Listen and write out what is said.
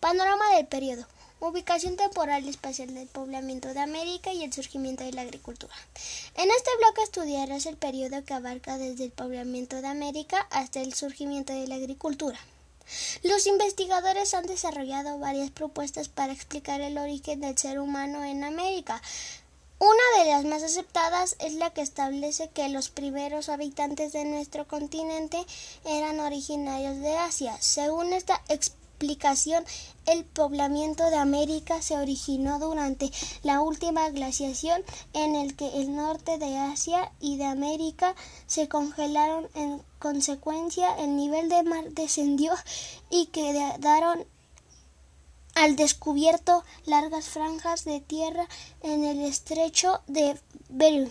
Panorama del periodo. Ubicación temporal y espacial del poblamiento de América y el surgimiento de la agricultura. En este bloque estudiarás el periodo que abarca desde el poblamiento de América hasta el surgimiento de la agricultura. Los investigadores han desarrollado varias propuestas para explicar el origen del ser humano en América. Una de las más aceptadas es la que establece que los primeros habitantes de nuestro continente eran originarios de Asia. Según esta explicación, el poblamiento de América se originó durante la última glaciación en el que el norte de Asia y de América se congelaron en consecuencia el nivel de mar descendió y quedaron al descubierto largas franjas de tierra en el estrecho de Bering.